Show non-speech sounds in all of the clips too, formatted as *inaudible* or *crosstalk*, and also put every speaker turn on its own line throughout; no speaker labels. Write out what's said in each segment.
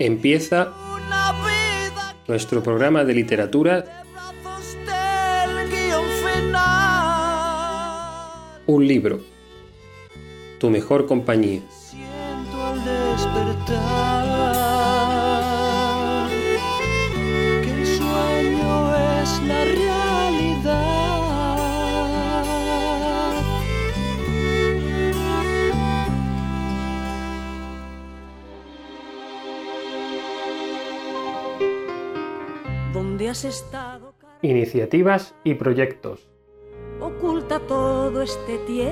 Empieza nuestro programa de literatura Un libro, tu mejor compañía.
Has estado?
Iniciativas y proyectos.
Oculta todo este tiempo.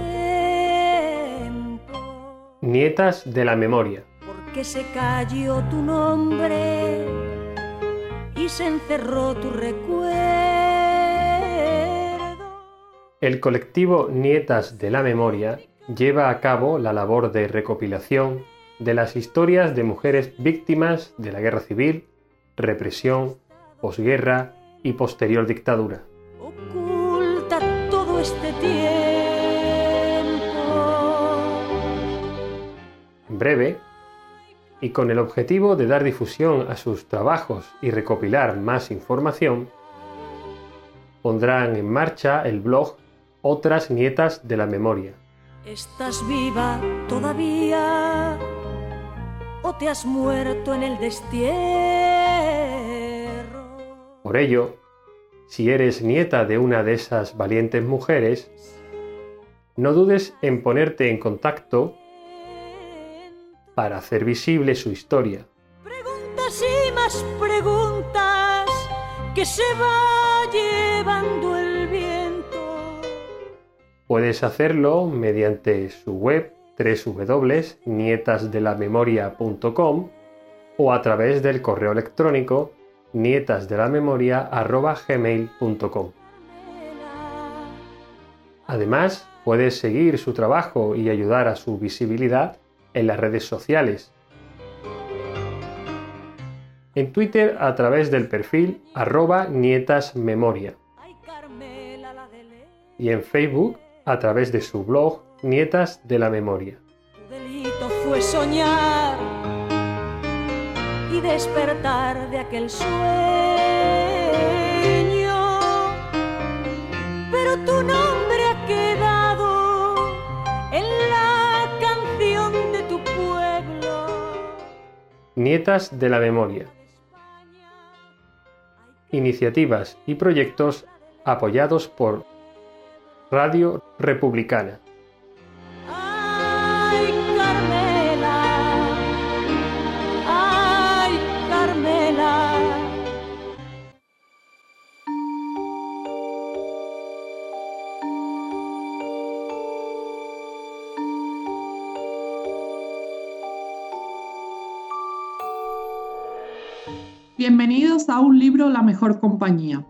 Nietas de la memoria.
Porque se cayó tu nombre y se encerró tu recuerdo.
El colectivo Nietas de la Memoria lleva a cabo la labor de recopilación de las historias de mujeres víctimas de la guerra civil, represión, posguerra y posterior dictadura.
Oculta todo este tiempo.
En breve, y con el objetivo de dar difusión a sus trabajos y recopilar más información, pondrán en marcha el blog Otras Nietas de la Memoria.
¿Estás viva todavía? ¿O te has muerto en el destierro?
Por ello, si eres nieta de una de esas valientes mujeres, no dudes en ponerte en contacto para hacer visible su historia.
Preguntas y más preguntas que se va llevando el viento.
Puedes hacerlo mediante su web www.nietasdelamemoria.com o a través del correo electrónico nietasdelamemoria.gmail.com. Además, puedes seguir su trabajo y ayudar a su visibilidad en las redes sociales. En Twitter a través del perfil arroba nietasmemoria y en Facebook a través de su blog Nietas de la Memoria.
Despertar de aquel sueño. Pero tu nombre ha quedado en la canción de tu pueblo.
Nietas de la Memoria. Iniciativas y proyectos apoyados por Radio Republicana.
Bienvenidos a un libro La mejor compañía.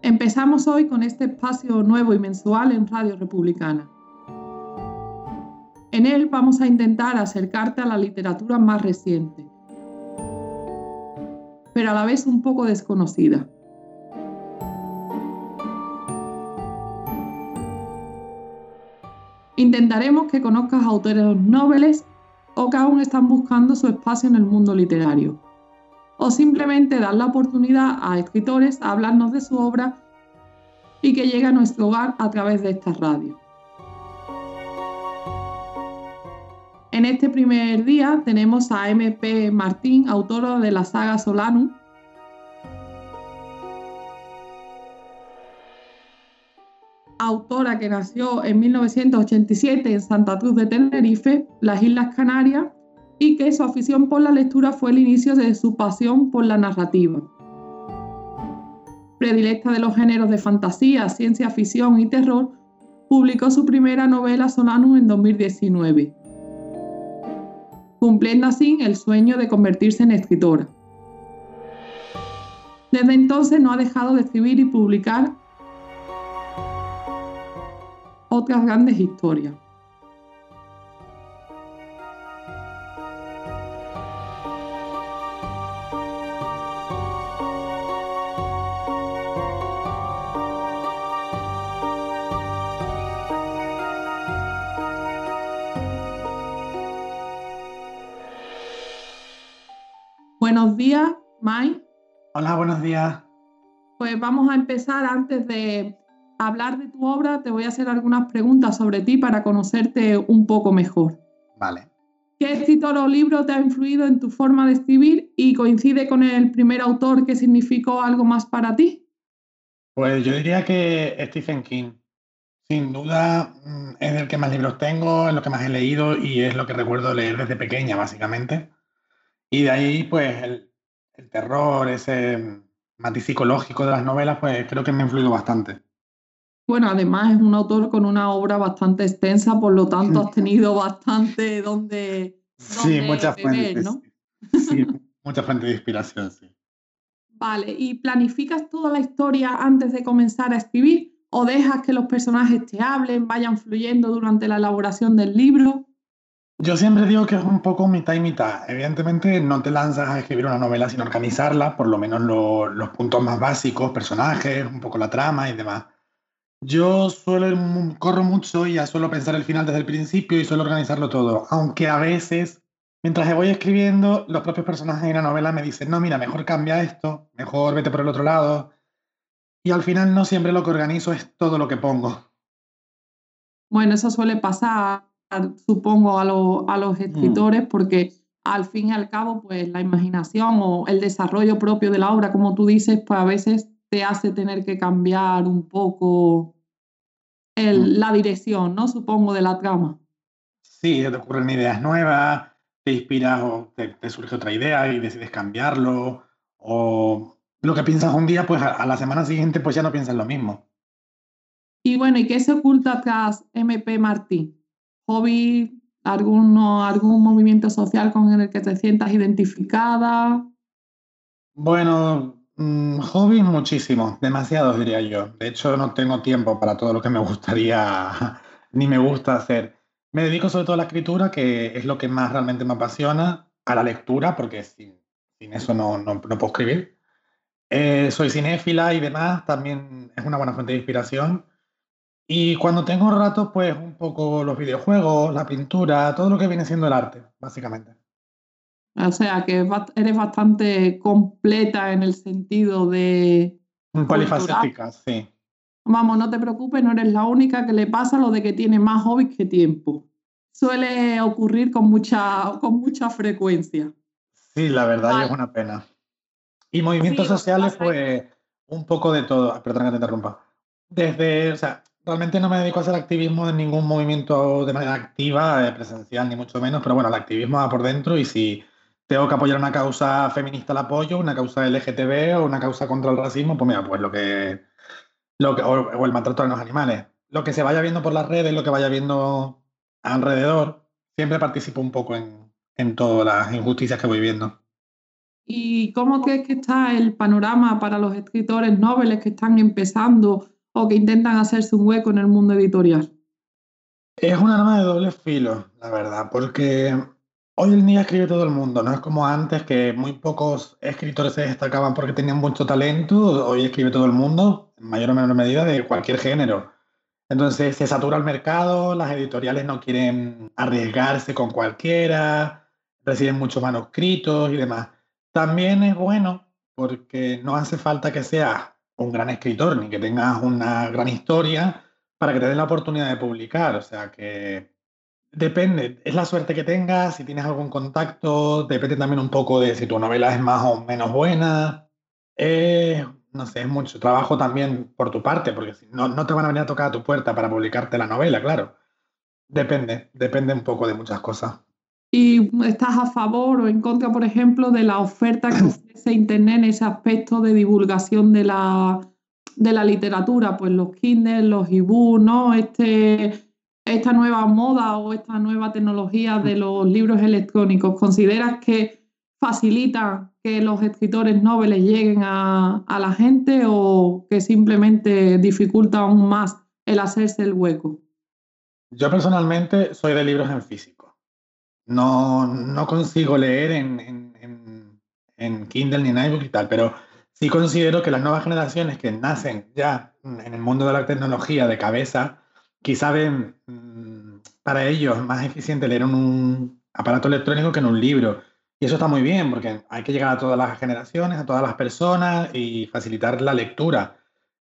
Empezamos hoy con este espacio nuevo y mensual en Radio Republicana. En él vamos a intentar acercarte a la literatura más reciente, pero a la vez un poco desconocida. Intentaremos que conozcas autores nobles o que aún están buscando su espacio en el mundo literario. O simplemente dar la oportunidad a escritores a hablarnos de su obra y que llegue a nuestro hogar a través de esta radio. En este primer día tenemos a MP Martín, autora de la saga Solanum, autora que nació en 1987 en Santa Cruz de Tenerife, las Islas Canarias, y que su afición por la lectura fue el inicio de su pasión por la narrativa. Predilecta de los géneros de fantasía, ciencia ficción y terror, publicó su primera novela Solanum en 2019, cumpliendo así el sueño de convertirse en escritora. Desde entonces no ha dejado de escribir y publicar otras grandes historias. Buenos días, Mai.
Hola, buenos días.
Pues vamos a empezar antes de hablar de tu obra, te voy a hacer algunas preguntas sobre ti para conocerte un poco mejor.
Vale.
¿Qué escritor o libro te ha influido en tu forma de escribir y coincide con el primer autor que significó algo más para ti?
Pues yo diría que Stephen King. Sin duda mm, es el que más libros tengo, es lo que más he leído y es lo que recuerdo leer desde pequeña, básicamente. Y de ahí, pues, el, terror, ese matiz psicológico de las novelas, pues creo que me ha influido bastante.
Bueno, además es un autor con una obra bastante extensa, por lo tanto has tenido bastante donde...
sí, muchas fuentes. ¿no? Sí, muchas fuentes de inspiración, sí.
Vale, ¿y planificas toda la historia antes de comenzar a escribir? ¿O dejas que los personajes te hablen, vayan fluyendo durante la elaboración del libro?
Yo siempre digo que es un poco mitad y mitad. Evidentemente no te lanzas a escribir una novela sin organizarla, por lo menos los puntos más básicos, personajes, un poco la trama y demás. Yo suelo, corro mucho y ya suelo pensar el final desde el principio y suelo organizarlo todo, aunque a veces, mientras voy escribiendo, los propios personajes de la novela me dicen, no, mira, mejor cambia esto, mejor vete por el otro lado. Y al final no siempre lo que organizo es todo lo que pongo.
Bueno, eso suele pasar supongo, a, a los mm. escritores, porque al fin y al cabo, pues la imaginación o el desarrollo propio de la obra, como tú dices, pues a veces te hace tener que cambiar un poco el, la dirección, ¿no? Supongo, de la trama.
Sí, te ocurren ideas nuevas, te inspiras o te, surge otra idea y decides cambiarlo, o lo que piensas un día, pues a, a la semana siguiente, pues ya no piensas lo mismo.
Y bueno, ¿y qué se oculta tras MP Martí? hobby, alguno, algún movimiento social con el que te sientas identificada?
Bueno, mm, hobbies muchísimos, demasiados diría yo. De hecho, no tengo tiempo para todo lo que me gustaría *laughs* ni me gusta hacer. Me dedico sobre todo a la escritura, que es lo que más realmente me apasiona, a la lectura, porque sin, sin eso no, no, puedo escribir. Eh, soy cinéfila y demás, también es una buena fuente de inspiración. Y cuando tengo rato, pues un poco los videojuegos, la pintura, todo lo que viene siendo el arte, básicamente.
O sea, que eres bastante completa en el sentido de...
Polifacética, sí.
Vamos, no te preocupes, no eres la única que le pasa lo de que tiene más hobbies que tiempo. Suele ocurrir con mucha, con mucha frecuencia.
Sí, la verdad es una pena. Y movimientos sociales, pues un poco de todo. Perdón que te interrumpa. Desde, o sea, Realmente no me dedico a hacer activismo en ningún movimiento de manera activa, eh, presencial, ni mucho menos, pero bueno, el activismo va por dentro y si tengo que apoyar una causa feminista, la apoyo, una causa LGTB o una causa contra el racismo, pues mira, pues lo que, lo que o, el maltrato de los animales. Lo que se vaya viendo por las redes, lo que vaya viendo alrededor, siempre participo un poco en, en todas las injusticias que voy viendo.
¿Y cómo crees que está el panorama para los escritores nobles que están empezando o que intentan hacerse un hueco en el mundo editorial?
Es un arma de doble filo, la verdad, porque hoy en día escribe todo el mundo, no es como antes que muy pocos escritores se destacaban porque tenían mucho talento, hoy escribe todo el mundo, en mayor o menor medida, de cualquier género. Entonces se satura el mercado, las editoriales no quieren arriesgarse con cualquiera, reciben muchos manuscritos y demás. También es bueno porque no hace falta que sea un gran escritor ni que tengas una gran historia para que te den la oportunidad de publicar. O sea que depende, es la suerte que tengas, si tienes algún contacto, depende también un poco de si tu novela es más o menos buena. no sé, es mucho trabajo también por tu parte, porque no, no te van a venir a tocar a tu puerta para publicarte la novela, claro. Depende, depende un poco de muchas cosas.
y estás a favor o en contra, por ejemplo, de la oferta que *clears throat* ofrece Internet en ese aspecto de divulgación de la, de la literatura, pues los Kindle, los ebooks, ¿no? Este, esta nueva moda o esta nueva tecnología de los libros electrónicos. ¿Consideras que facilita que los escritores noveles lleguen a, a la gente o que simplemente dificulta aún más el hacerse el hueco?
Yo personalmente soy de libros en físico. No, no consigo leer en, en, en, Kindle ni en iBook y tal, pero sí considero que las nuevas generaciones que nacen ya en el mundo de la tecnología de cabeza, quizá mm, para ellos más eficiente leer un aparato electrónico que en un libro. Y eso está muy bien, porque hay que llegar a todas las generaciones, a todas las personas y facilitar la lectura.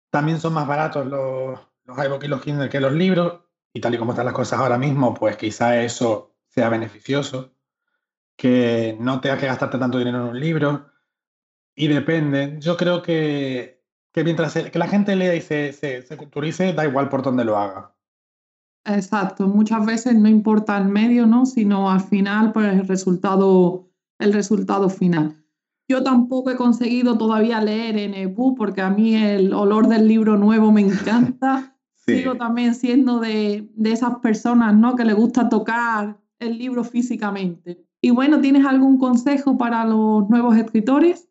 También son más baratos los, los iBook y los Kindle que los libros, y tal y como están las cosas ahora mismo, pues quizá eso sea beneficioso, que no tengas que gastarte tanto dinero en un libro. Y depende, yo creo que, que mientras que la gente lea y se, se, se culturice, da igual por dónde lo haga.
Exacto, muchas veces no importa el medio, ¿no? Sino al final, pues el resultado, el resultado final. Yo tampoco he conseguido todavía leer en ebook porque a mí el olor del libro nuevo me encanta. *laughs* Sigo también siendo de, de, esas personas, ¿no? Que le gusta tocar el libro físicamente. Y bueno, ¿tienes algún consejo para los nuevos escritores?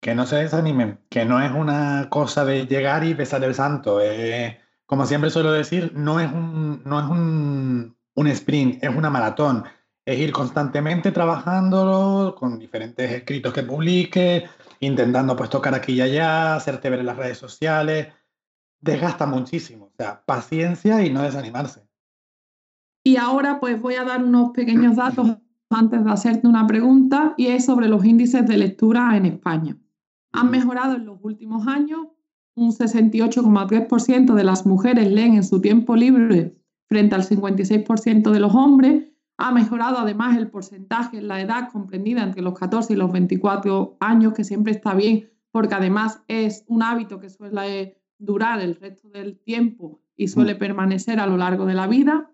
Que no se desanimen, que no es una cosa de llegar y besar el santo. Eh, como siempre suelo decir, no es, un, no es un, un sprint, es una maratón. Es ir constantemente trabajando con diferentes escritos que publique, intentando pues tocar aquí y allá, hacerte ver en las redes sociales desgasta muchísimo. O sea, paciencia y no desanimarse.
Y ahora pues voy a dar unos pequeños datos antes de hacerte una pregunta y es sobre los índices de lectura en España. Han mejorado en los últimos años. Un 68,3% de las mujeres leen en su tiempo libre frente al 56% de los hombres. Ha mejorado además el porcentaje en la edad comprendida entre los 14 y los 24 años, que siempre está bien porque además es un hábito que suele durar el resto del tiempo y suele permanecer a lo largo de la vida.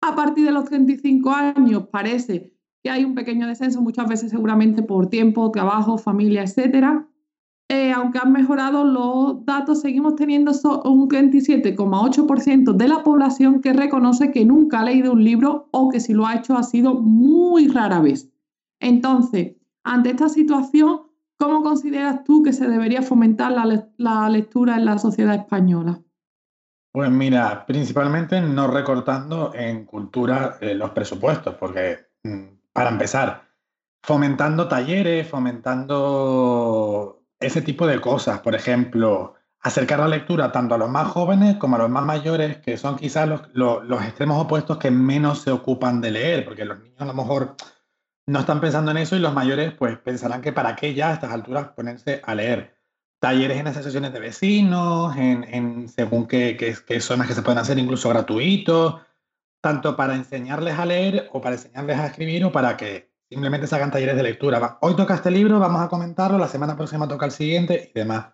A partir de los 35 años parece que hay un pequeño descenso, muchas veces seguramente por tiempo, trabajo, familia, etc. Eh, aunque han mejorado los datos, seguimos teniendo un 27,8% de la población que reconoce que nunca ha leído un libro o que si lo ha hecho ha sido muy rara vez. Entonces, ante esta situación, ¿Cómo consideras tú que se debería fomentar la, lectura en la sociedad española?
Pues mira, principalmente no recortando en cultura eh, los presupuestos, porque mm, para empezar, fomentando talleres, fomentando ese tipo de cosas, por ejemplo, acercar la lectura tanto a los más jóvenes como a los más mayores, que son quizás los, los extremos opuestos que menos se ocupan de leer, porque los niños a lo mejor no están pensando en eso y los mayores pues pensarán que para qué ya a estas alturas ponerse a leer. Talleres en asociaciones de vecinos, en, según qué, qué, zonas que se pueden hacer incluso gratuitos, tanto para enseñarles a leer o para enseñarles a escribir o para que simplemente se hagan talleres de lectura. Hoy toca este libro, vamos a comentarlo, la semana próxima toca el siguiente y demás.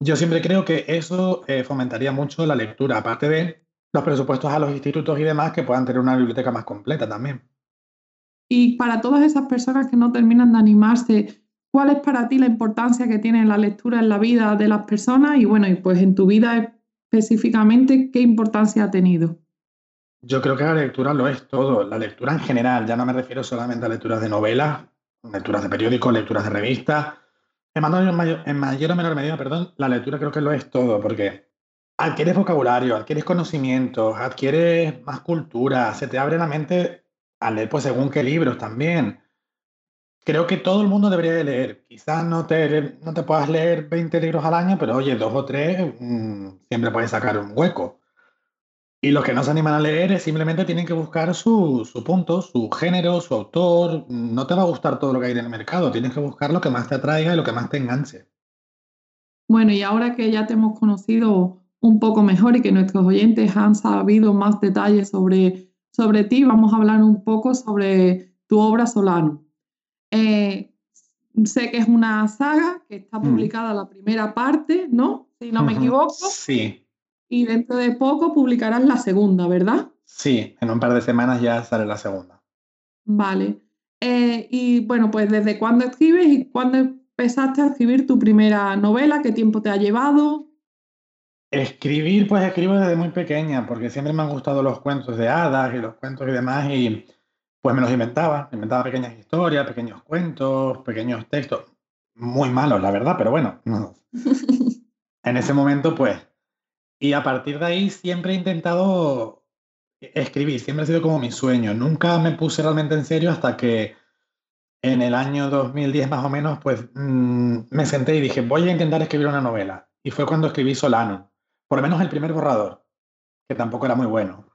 Yo siempre creo que eso eh, fomentaría mucho la lectura, aparte de los presupuestos a los institutos y demás que puedan tener una biblioteca más completa también.
Y para todas esas personas que no terminan de animarse, ¿cuál es para ti la importancia que tiene la lectura en la vida de las personas? Y bueno, y pues en tu vida específicamente, ¿qué importancia ha tenido?
Yo creo que la lectura lo es todo, la lectura en general, ya no me refiero solamente a lecturas de novelas, lecturas de periódicos, lecturas de revistas. En mayor, o menor medida, perdón, la lectura creo que lo es todo, porque adquieres vocabulario, adquieres conocimientos, adquieres más cultura, se te abre la mente a leer pues según qué libros también. Creo que todo el mundo debería de leer. Quizás no te, no te puedas leer 20 libros al año, pero oye, dos o tres mm, siempre puedes sacar un hueco. Y los que no se animan a leer simplemente tienen que buscar su, su, punto, su género, su autor. No te va a gustar todo lo que hay en el mercado, tienes que buscar lo que más te atraiga y lo que más te enganche.
Bueno, y ahora que ya te hemos conocido un poco mejor y que nuestros oyentes han sabido más detalles sobre sobre ti, vamos a hablar un poco sobre tu obra Solano. Eh, sé que es una saga que está mm. publicada la primera parte, ¿no? Si no me equivoco.
Sí.
Y dentro de poco publicarás la segunda, ¿verdad?
Sí, en un par de semanas ya sale la segunda.
Vale. Eh, y bueno, pues ¿desde cuándo escribes y cuándo empezaste a escribir tu primera novela? ¿Qué tiempo te ha llevado?
Escribir, pues escribo desde muy pequeña, porque siempre me han gustado los cuentos de hadas y los cuentos y demás, y pues me los inventaba, inventaba pequeñas historias, pequeños cuentos, pequeños textos, muy malos, la verdad, pero bueno, *laughs* en ese momento, pues, y a partir de ahí siempre he intentado escribir, siempre ha sido como mi sueño, nunca me puse realmente en serio hasta que en el año 2010 más o menos, pues mm, me senté y dije, voy a intentar escribir una novela. Y fue cuando escribí Solano, por lo menos el primer borrador, que tampoco era muy bueno.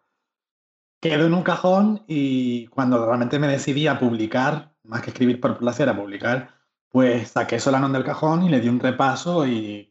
Quedó en un cajón y cuando realmente me decidí a publicar, más que escribir por placer, a publicar, pues saqué Solano del cajón y le di un repaso y...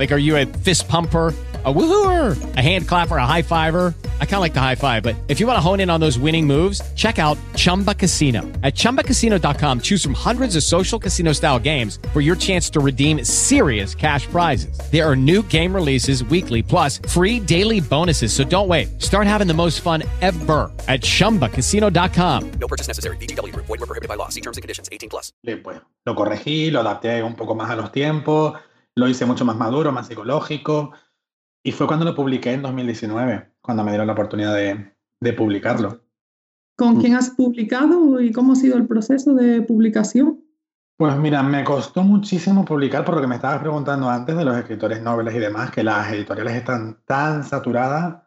Like, are you a fist pumper? a woohooer, a hand clapper, a high fiver. I kind of like the high five, but if you want to hone in on those winning moves, check out Chumba Casino. At ChumbaCasino.com, choose from hundreds of social casino style games for your chance to redeem serious cash prizes. There are new game releases weekly, plus free daily bonuses. So don't wait. Start having the most fun ever at ChumbaCasino.com.
No purchase necessary. BGW. Void were prohibited by law. See terms and conditions. 18 plus.
Pues, lo corregí, lo adapté un poco más a los tiempos, lo hice mucho más maduro, más psicológico. Y fue cuando lo publiqué en 2019, cuando me dieron la oportunidad de, de publicarlo.
¿Con quién has publicado y cómo ha sido el proceso de publicación?
Pues mira, me costó muchísimo publicar por lo que me estabas preguntando antes de los escritores nobles y demás, que las editoriales están tan saturadas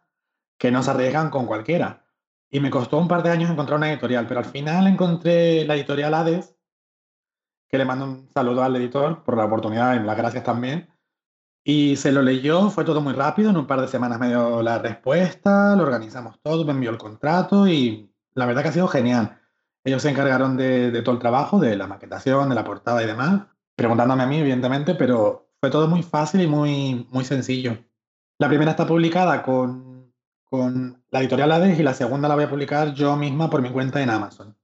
que no se arriesgan con cualquiera. Y me costó un par de años encontrar una editorial, pero al final encontré la editorial Hades, que le mando un saludo al editor por la oportunidad y las gracias también. Y se lo leyó, fue todo muy rápido, en un par de semanas me dio la respuesta, lo organizamos todo, me envió el contrato y la verdad que ha sido genial. Ellos se encargaron de, de todo el trabajo, de la maquetación, de la portada y demás, preguntándome a mí, evidentemente, pero fue todo muy fácil y muy, muy sencillo. La primera está publicada con, con la editorial Hades y la segunda la voy a publicar yo misma por mi cuenta en Amazon.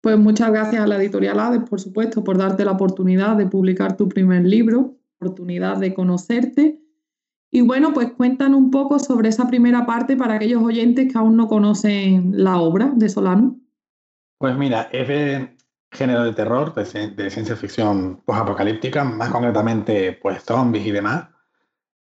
Pues muchas gracias a la editorial Hades, por supuesto, por darte la oportunidad de publicar tu primer libro oportunidad de conocerte. Y bueno, pues cuéntanos un poco sobre esa primera parte para aquellos oyentes que aún no conocen la obra de Solano.
Pues mira, es de género de terror, de, ciencia ficción post-apocalíptica, más concretamente pues zombies y demás.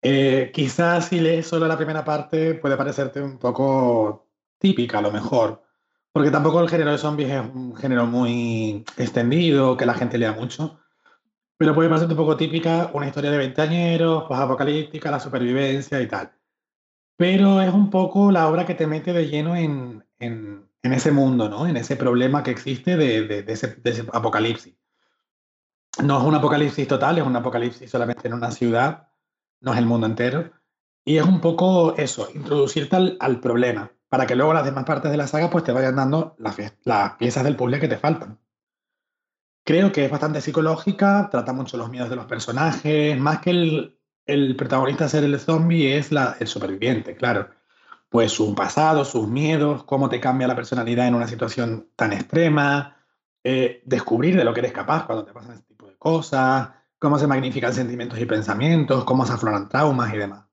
Eh, quizás si lees solo la primera parte puede parecerte un poco típica a lo mejor, porque tampoco el género de zombies es un género muy extendido, que la gente lea mucho. Pero puede parecer un poco típica una historia de veinteañeros, apocalíptica, la supervivencia y tal. Pero es un poco la obra que te mete de lleno en, en, en ese mundo, ¿no? En ese problema que existe de, de, de, ese, de, ese, apocalipsis. No es un apocalipsis total, es un apocalipsis solamente en una ciudad, no es el mundo entero. Y es un poco eso, introducirte al, al problema, para que luego las demás partes de la saga pues te vayan dando las, piezas del puzzle que te faltan. Creo que es bastante psicológica, trata mucho los miedos de los personajes, más que el, protagonista ser el zombie es la, el superviviente, claro. Pues su pasado, sus miedos, cómo te cambia la personalidad en una situación tan extrema, eh, descubrir de lo que eres capaz cuando te pasan este tipo de cosas, cómo se magnifican sentimientos y pensamientos, cómo se afloran traumas y demás.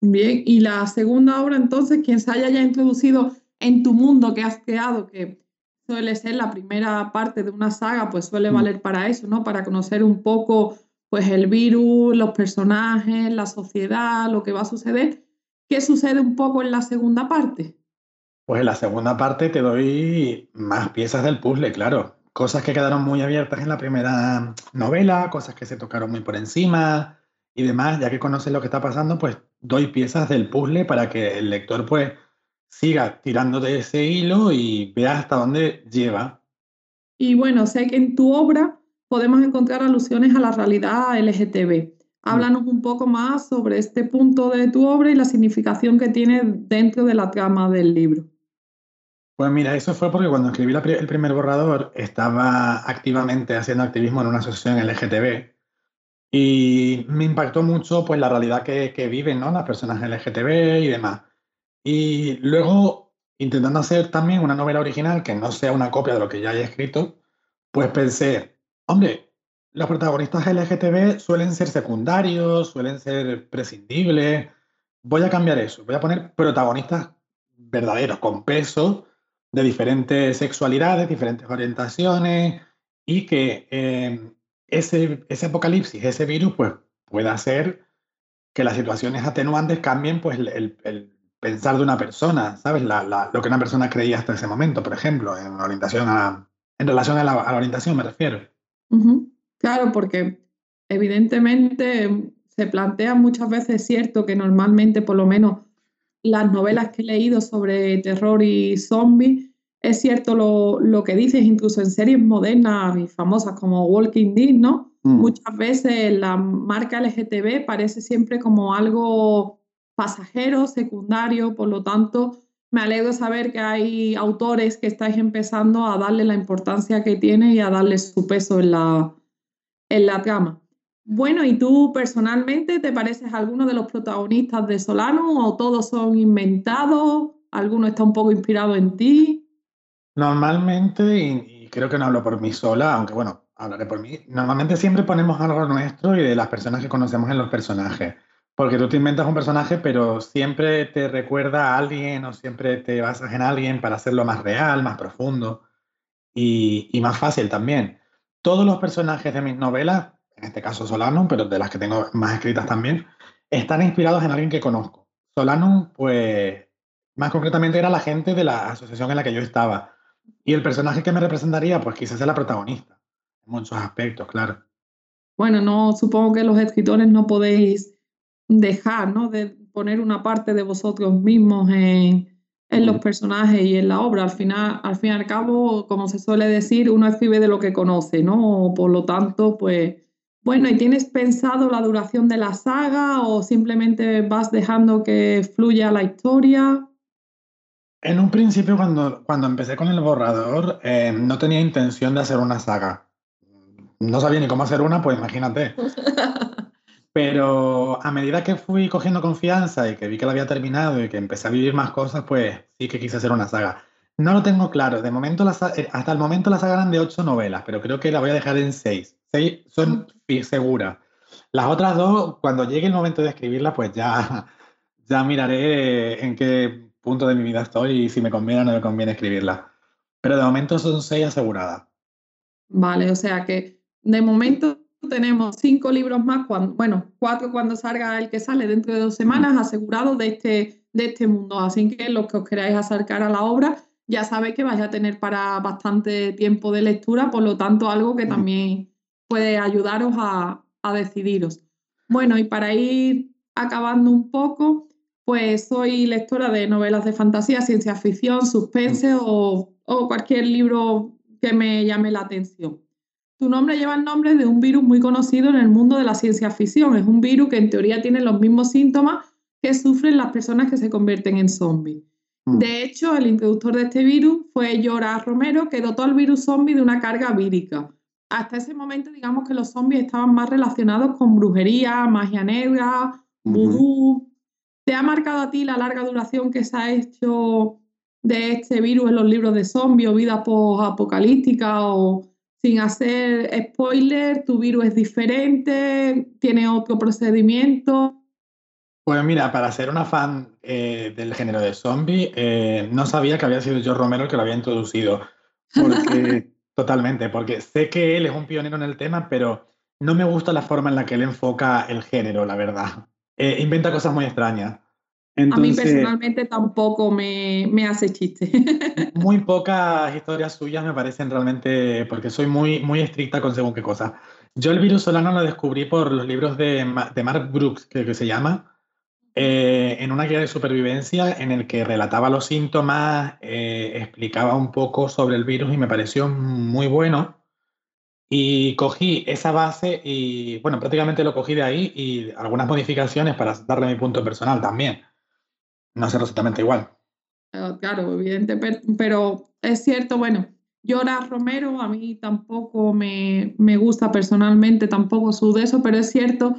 Bien, y la segunda obra entonces, quien se haya ya introducido en tu mundo que has creado, que suele ser la primera parte de una saga, pues suele mm. valer para eso, ¿no? Para conocer un poco pues el virus, los personajes, la sociedad, lo que va a suceder. ¿Qué sucede un poco en la segunda parte?
Pues en la segunda parte te doy más piezas del puzzle, claro. Cosas que quedaron muy abiertas en la primera novela, cosas que se tocaron muy por encima y demás. Ya que conoces lo que está pasando, pues doy piezas del puzzle para que el lector pues siga tirando de ese hilo y vea hasta dónde lleva.
Y bueno, sé que en tu obra podemos encontrar alusiones a la realidad LGTB. Háblanos un poco más sobre este punto de tu obra y la significación que tiene dentro de la trama del libro.
Pues mira, eso fue porque cuando escribí el primer borrador estaba activamente haciendo activismo en una asociación LGTB y me impactó mucho pues la realidad que, que viven ¿no? las personas LGTB y demás. Y luego, intentando hacer también una novela original que no sea una copia de lo que ya haya escrito, pues pensé, hombre, los protagonistas LGTB suelen ser secundarios, suelen ser prescindibles, voy a cambiar eso, voy a poner protagonistas verdaderos, con peso, de diferentes sexualidades, diferentes orientaciones, y que eh, ese, ese apocalipsis, ese virus, pues pueda hacer que las situaciones atenuantes cambien pues el, el pensar de una persona, ¿sabes? La, la, lo que una persona creía hasta ese momento, por ejemplo, en orientación a, en relación a la, orientación me refiero.
Claro, porque evidentemente se plantea muchas veces, cierto, que normalmente por lo menos las novelas que he leído sobre terror y zombies, es cierto lo, lo que dices, incluso en series modernas y famosas como Walking Dead, ¿no? Mm. Muchas veces la marca LGTB parece siempre como algo pasajero, secundario, por lo tanto, me alegro saber que hay autores que estáis empezando a darle la importancia que tiene y a darle su peso en la, en la trama. Bueno, ¿y tú personalmente te pareces a alguno de los protagonistas de Solano o todos son inventados? ¿Alguno está un poco inspirado en ti?
Normalmente, y, y creo que no hablo por mí sola, aunque bueno, hablaré por mí, normalmente siempre ponemos algo nuestro y de las personas que conocemos en los personajes. Porque tú te inventas un personaje, pero siempre te recuerda a alguien o siempre te basas en alguien para hacerlo más real, más profundo y, y más fácil también. Todos los personajes de mis novelas en este caso Solanum, pero de las que tengo más escritas también, están inspirados en alguien que conozco. Solanum, pues, más concretamente era la gente de la asociación en la que yo estaba. Y el personaje que me representaría, pues quizás sea la protagonista, en muchos aspectos, claro.
Bueno, no, supongo que los escritores no podéis dejar, ¿no? De poner una parte de vosotros mismos en, en los personajes y en la obra. Al final, al fin y al cabo, como se suele decir, uno escribe de lo que conoce, ¿no? Por lo tanto, pues bueno, ¿y tienes pensado la duración de la saga o simplemente vas dejando que fluya la historia?
En un principio, cuando, cuando empecé con el borrador, eh, no tenía intención de hacer una saga. No sabía ni cómo hacer una, pues imagínate. *laughs* Pero a medida que fui cogiendo confianza y que vi que la había terminado y que empecé a vivir más cosas, pues sí que quise hacer una saga. No lo tengo claro. De momento, la, hasta el momento la saga eran de ocho novelas, pero creo que la voy a dejar en seis. Seis son seguras. Las otras dos, cuando llegue el momento de escribirlas, pues ya, *laughs* ya miraré en qué punto de mi vida estoy y si me conviene o no me conviene escribirlas. Pero de momento son seis aseguradas.
Vale, o sea que de momento tenemos cinco libros más, cuando, bueno, cuatro cuando salga el que sale dentro de dos semanas, asegurados de este, de este mundo. Así que los que os queráis acercar a la obra, ya sabéis que vais a tener para bastante tiempo de lectura, por lo tanto, algo que también puede ayudaros a, a decidiros. Bueno, y para ir acabando un poco, pues soy lectora de novelas de fantasía, ciencia ficción, suspense o, o, cualquier libro que me llame la atención. Tu nombre lleva el nombre de un virus muy conocido en el mundo de la ciencia ficción. Es un virus que en teoría tiene los mismos síntomas que sufren las personas que se convierten en zombies. De hecho, el introductor de este virus fue Joras Romero, que dotó al virus zombie de una carga vírica hasta ese momento, digamos que los zombies estaban más relacionados con brujería, magia negra, vudú. ¿Te ha marcado a ti la larga duración que se ha hecho de este virus en los libros de zombies o vida post-apocalíptica? O sin hacer spoiler, tu virus es diferente, tiene otro procedimiento?
Pues mira, para ser una fan eh, del género de zombie, eh, no sabía que había sido yo Romero el que lo había introducido. Porque *laughs* Totalmente, porque sé que él es un pionero en el tema, pero no me gusta la forma en la que él enfoca el género, la verdad. Eh, inventa cosas muy extrañas.
Entonces, a mí personalmente tampoco me, me hace chiste. *laughs*
muy pocas historias suyas me parecen realmente, porque soy muy, muy estricta con según qué cosas. Yo el virus solano lo descubrí por los libros de, de Mark Brooks, que, que se llama, eh, en una guía de supervivencia en el que relataba los síntomas, eh, explicaba un poco sobre el virus y me pareció muy bueno. Y cogí esa base y, bueno, prácticamente lo cogí de ahí y algunas modificaciones para darle mi punto personal también. No sé exactamente igual.
Claro, evidente, pero es cierto, bueno, Llora Romero a mí tampoco me, me gusta personalmente, tampoco su de eso, pero es cierto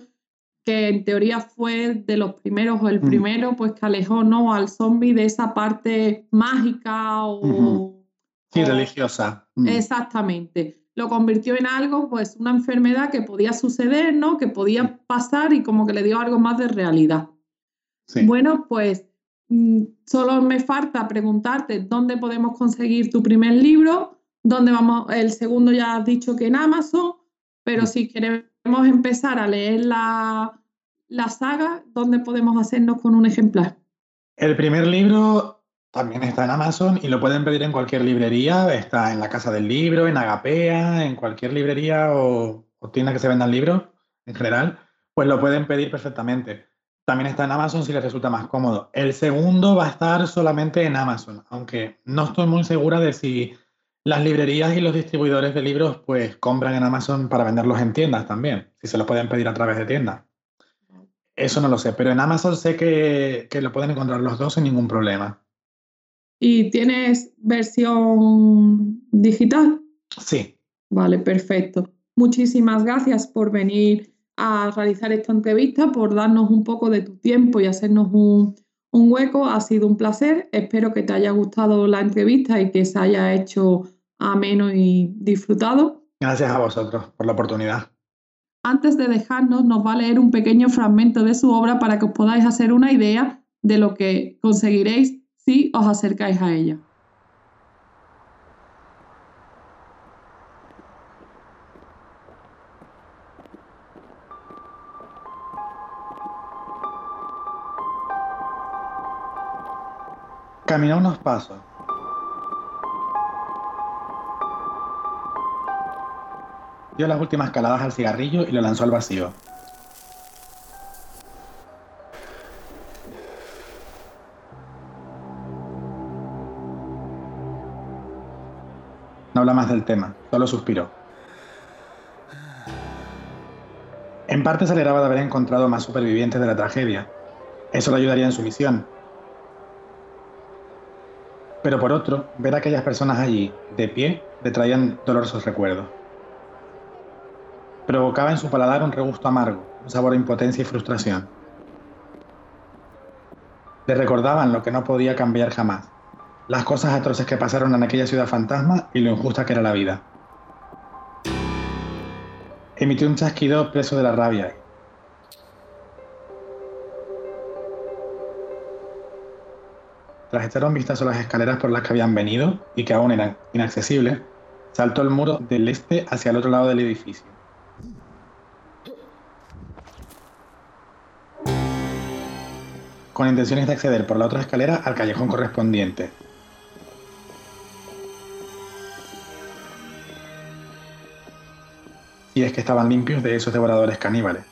que en teoría fue de los primeros o el primero, pues que alejó ¿no? al zombie de esa parte mágica o... Uh
-huh. Sí, o, religiosa.
Mm. Exactamente. Lo convirtió en algo, pues una enfermedad que podía suceder, ¿no? Que podía pasar y como que le dio algo más de realidad.
Sí.
Bueno, pues mm, solo me falta preguntarte dónde podemos conseguir tu primer libro, dónde vamos, el segundo ya has dicho que en Amazon, pero si queremos empezar a leer la, la saga, ¿dónde podemos hacernos con un ejemplar?
El primer libro también está en Amazon y lo pueden pedir en cualquier librería. Está en la Casa del Libro, en Agapea, en cualquier librería o, o tienda que se vendan libros en general, pues lo pueden pedir perfectamente. También está en Amazon si les resulta más cómodo. El segundo va a estar solamente en Amazon, aunque no estoy muy segura de si las librerías y los distribuidores de libros pues compran en Amazon para venderlos en tiendas también, si se los pueden pedir a través de tiendas. Eso no lo sé, pero en Amazon sé que, que lo pueden encontrar los dos sin ningún problema.
¿Y tienes versión digital?
Sí,
Vale, perfecto. Muchísimas gracias por venir a realizar esta entrevista, por darnos un poco de tu tiempo y hacernos un, un hueco. Ha sido un placer. Espero que te haya gustado la entrevista y que se haya hecho ameno y disfrutado.
gracias a vosotros por la oportunidad.
Antes de dejarnos, nos va a leer un pequeño fragmento de su obra para que os podáis hacer una idea de lo que conseguiréis si os acercáis a ella.
Caminó unos pasos. Dio las últimas caladas al cigarrillo y lo lanzó al vacío. Habla más del tema, solo suspiró. En parte se alegraba de haber encontrado más supervivientes de la tragedia. Eso le ayudaría en su misión, pero por otro, ver a aquellas personas allí, de pie, le traían dolorosos recuerdos. Provocaba en su paladar un regusto amargo, un sabor a impotencia y frustración. Le recordaban lo que no podía cambiar jamás, las cosas atroces que pasaron en aquella ciudad fantasma y lo injusta que era la vida. Emitió un chasquido preso de la rabia Tras echar un vistazo a las escaleras por las que habían venido y que aún eran inaccesibles, saltó el muro del este hacia el otro lado del edificio. Con intenciones de acceder por la otra escalera al callejón correspondiente. Y es que estaban limpios de esos devoradores caníbales.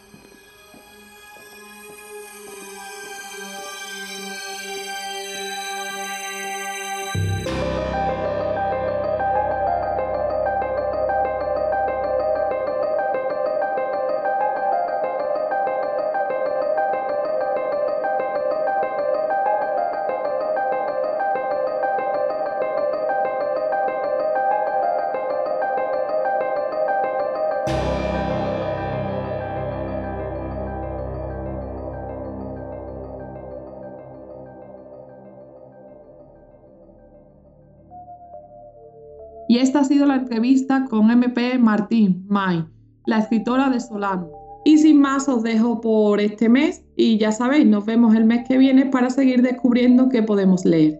Esta ha sido la entrevista con MP Martín May, la escritora de Solano. Y sin más os dejo por este mes y ya sabéis, nos vemos el mes que viene para seguir descubriendo qué podemos leer.